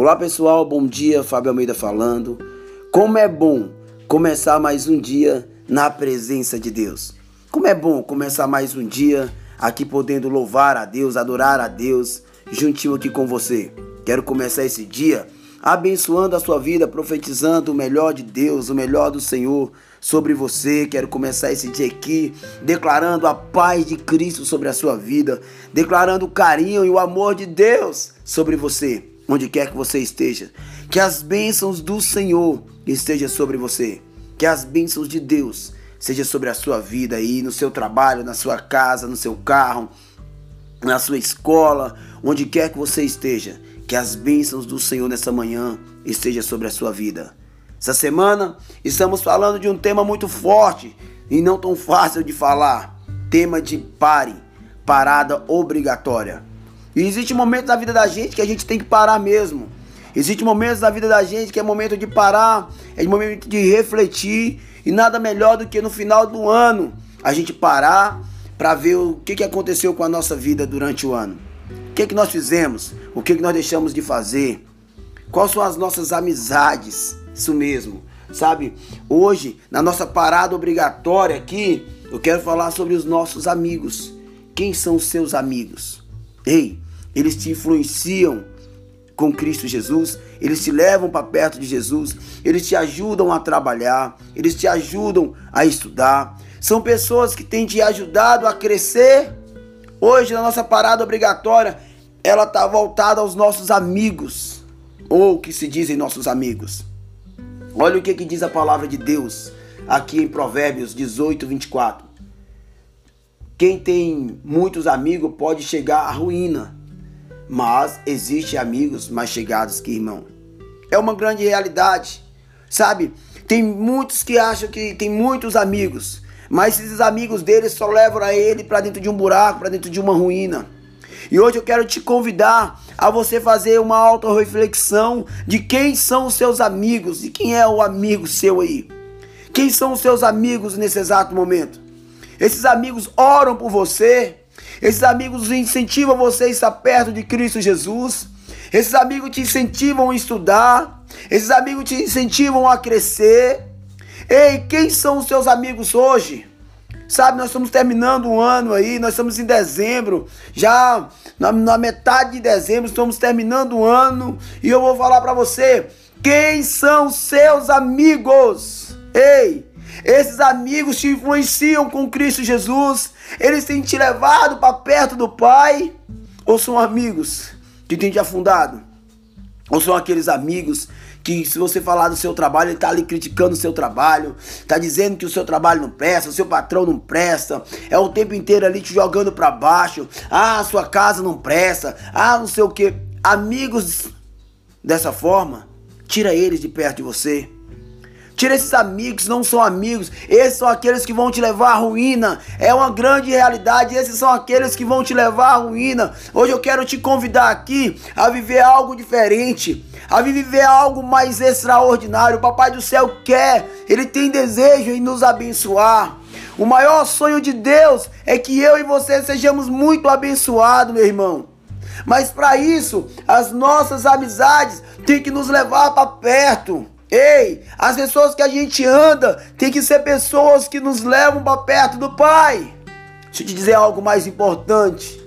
Olá pessoal, bom dia, Fábio Almeida falando. Como é bom começar mais um dia na presença de Deus. Como é bom começar mais um dia aqui podendo louvar a Deus, adorar a Deus, juntinho aqui com você. Quero começar esse dia abençoando a sua vida, profetizando o melhor de Deus, o melhor do Senhor sobre você. Quero começar esse dia aqui declarando a paz de Cristo sobre a sua vida, declarando o carinho e o amor de Deus sobre você onde quer que você esteja. Que as bênçãos do Senhor estejam sobre você. Que as bênçãos de Deus sejam sobre a sua vida aí, no seu trabalho, na sua casa, no seu carro, na sua escola, onde quer que você esteja. Que as bênçãos do Senhor nessa manhã estejam sobre a sua vida. Essa semana estamos falando de um tema muito forte e não tão fácil de falar. Tema de pare, parada obrigatória. E existe momentos da vida da gente que a gente tem que parar mesmo. Existe momentos da vida da gente que é momento de parar, é momento de refletir. E nada melhor do que no final do ano a gente parar para ver o que, que aconteceu com a nossa vida durante o ano. O que, que nós fizemos? O que, que nós deixamos de fazer? Quais são as nossas amizades? Isso mesmo. Sabe, hoje, na nossa parada obrigatória aqui, eu quero falar sobre os nossos amigos. Quem são os seus amigos? Ei, eles te influenciam com Cristo Jesus, eles te levam para perto de Jesus, eles te ajudam a trabalhar, eles te ajudam a estudar. São pessoas que têm te ajudado a crescer. Hoje, na nossa parada obrigatória, ela está voltada aos nossos amigos, ou que se dizem nossos amigos. Olha o que, que diz a palavra de Deus aqui em Provérbios 18, 24. Quem tem muitos amigos pode chegar à ruína, mas existe amigos mais chegados que irmão. É uma grande realidade, sabe? Tem muitos que acham que tem muitos amigos, mas esses amigos deles só levam a ele para dentro de um buraco, para dentro de uma ruína. E hoje eu quero te convidar a você fazer uma auto-reflexão de quem são os seus amigos e quem é o amigo seu aí. Quem são os seus amigos nesse exato momento? Esses amigos oram por você, esses amigos incentivam você a estar perto de Cristo Jesus. Esses amigos te incentivam a estudar. Esses amigos te incentivam a crescer. Ei, quem são os seus amigos hoje? Sabe, nós estamos terminando um ano aí, nós estamos em dezembro, já na, na metade de dezembro, estamos terminando o ano, e eu vou falar para você: quem são seus amigos? Ei, esses amigos te influenciam com Cristo Jesus? Eles têm te levado para perto do Pai? Ou são amigos que têm te afundado? Ou são aqueles amigos que se você falar do seu trabalho, ele está ali criticando o seu trabalho, está dizendo que o seu trabalho não presta, o seu patrão não presta, é o tempo inteiro ali te jogando para baixo, ah, sua casa não presta, ah, não sei o que. Amigos dessa forma, tira eles de perto de você. Tira esses amigos não são amigos. Esses são aqueles que vão te levar à ruína. É uma grande realidade. Esses são aqueles que vão te levar à ruína. Hoje eu quero te convidar aqui a viver algo diferente, a viver algo mais extraordinário. O Papai do céu quer, ele tem desejo em nos abençoar. O maior sonho de Deus é que eu e você sejamos muito abençoados, meu irmão. Mas para isso, as nossas amizades têm que nos levar para perto. Ei, as pessoas que a gente anda tem que ser pessoas que nos levam para perto do Pai. Deixa eu te dizer algo mais importante.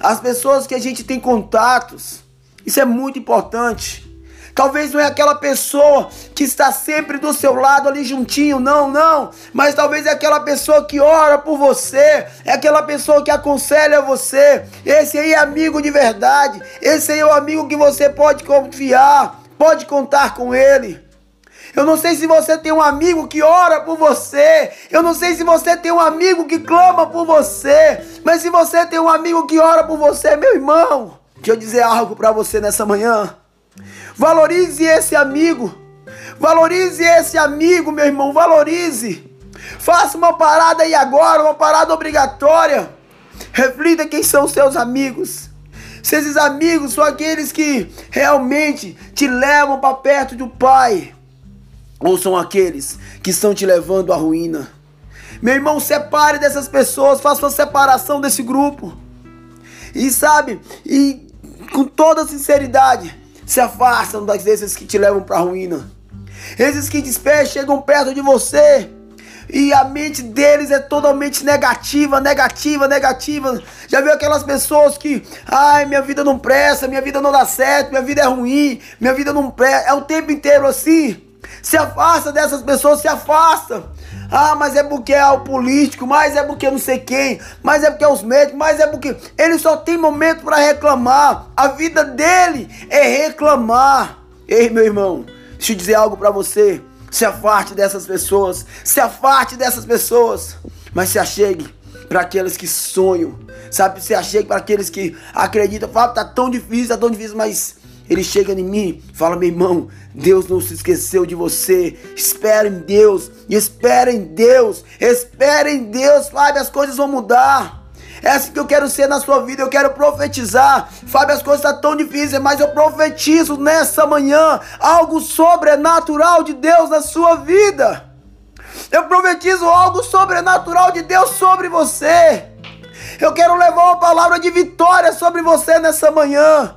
As pessoas que a gente tem contatos, isso é muito importante. Talvez não é aquela pessoa que está sempre do seu lado ali juntinho, não, não. Mas talvez é aquela pessoa que ora por você, é aquela pessoa que aconselha você. Esse aí é amigo de verdade. Esse aí é o amigo que você pode confiar pode contar com Ele. Eu não sei se você tem um amigo que ora por você. Eu não sei se você tem um amigo que clama por você. Mas se você tem um amigo que ora por você, meu irmão, deixa eu dizer algo para você nessa manhã. Valorize esse amigo. Valorize esse amigo, meu irmão. Valorize. Faça uma parada aí agora, uma parada obrigatória. Reflita quem são seus amigos. Se esses amigos são aqueles que realmente te levam para perto do Pai, ou são aqueles que estão te levando à ruína. Meu irmão, separe dessas pessoas, faça uma separação desse grupo. E sabe, e com toda sinceridade, Se afastam desses que te levam para a ruína. Esses que despejam chegam perto de você e a mente deles é totalmente negativa, negativa, negativa. Já viu aquelas pessoas que, ai, minha vida não presta, minha vida não dá certo, minha vida é ruim, minha vida não presta. É o tempo inteiro assim. Se afasta dessas pessoas, se afasta. Ah, mas é porque é o político, mas é porque não sei quem, mas é porque é os médicos, mas é porque ele só tem momento para reclamar. A vida dele é reclamar. Ei, meu irmão, deixa eu dizer algo para você. Se afaste dessas pessoas, se afaste dessas pessoas, mas se achegue para aqueles que sonham, sabe? Se achegue para aqueles que acreditam, fala, tá tão difícil, tá tão difícil, mas ele chega em mim, fala, meu irmão, Deus não se esqueceu de você. Espera em Deus, espera em Deus, espera em Deus, sabe? As coisas vão mudar. É assim que eu quero ser na sua vida, eu quero profetizar. Fábio, as coisas estão tão difíceis, mas eu profetizo nessa manhã algo sobrenatural de Deus na sua vida. Eu profetizo algo sobrenatural de Deus sobre você. Eu quero levar uma palavra de vitória sobre você nessa manhã.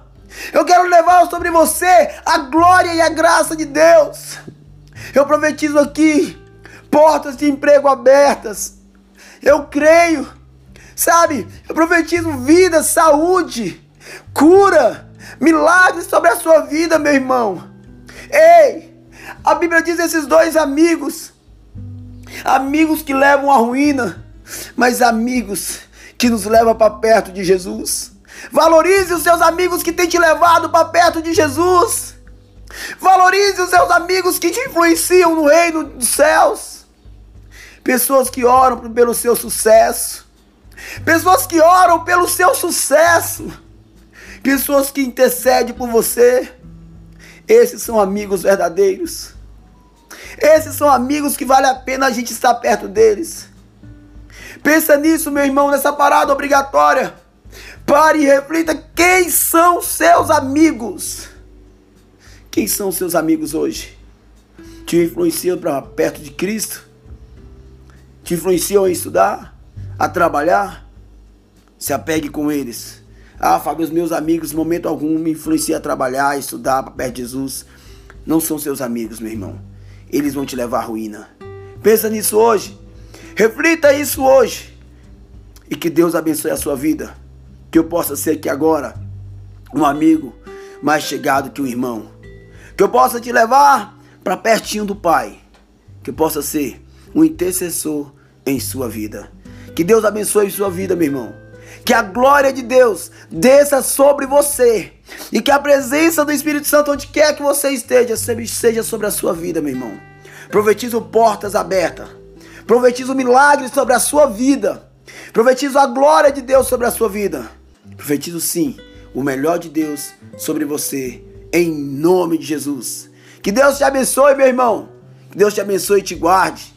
Eu quero levar sobre você a glória e a graça de Deus. Eu profetizo aqui portas de emprego abertas. Eu creio Sabe? Eu profetizo vida, saúde, cura, milagres sobre a sua vida, meu irmão. Ei, a Bíblia diz esses dois amigos, amigos que levam à ruína, mas amigos que nos levam para perto de Jesus. Valorize os seus amigos que têm te levado para perto de Jesus. Valorize os seus amigos que te influenciam no reino dos céus. Pessoas que oram pelo seu sucesso pessoas que oram pelo seu sucesso, pessoas que intercedem por você. Esses são amigos verdadeiros. Esses são amigos que vale a pena a gente estar perto deles. Pensa nisso, meu irmão, nessa parada obrigatória. Pare e reflita quem são seus amigos. Quem são seus amigos hoje? Te influenciam para perto de Cristo? Te influenciam a estudar? A trabalhar, se apegue com eles. Ah, Fábio, os meus amigos, momento algum, me influenciam a trabalhar, a estudar para perto de Jesus. Não são seus amigos, meu irmão. Eles vão te levar à ruína. Pensa nisso hoje. Reflita isso hoje. E que Deus abençoe a sua vida. Que eu possa ser aqui agora um amigo mais chegado que um irmão. Que eu possa te levar para pertinho do Pai. Que eu possa ser um intercessor em sua vida. Que Deus abençoe sua vida, meu irmão. Que a glória de Deus desça sobre você. E que a presença do Espírito Santo, onde quer que você esteja, seja sobre a sua vida, meu irmão. Profetizo portas abertas. Profetizo milagres sobre a sua vida. Profetizo a glória de Deus sobre a sua vida. Profetizo sim o melhor de Deus sobre você. Em nome de Jesus. Que Deus te abençoe, meu irmão. Que Deus te abençoe e te guarde.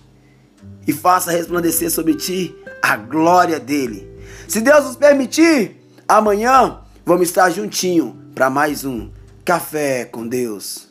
E faça resplandecer sobre ti a glória dele. Se Deus nos permitir, amanhã vamos estar juntinho para mais um Café com Deus.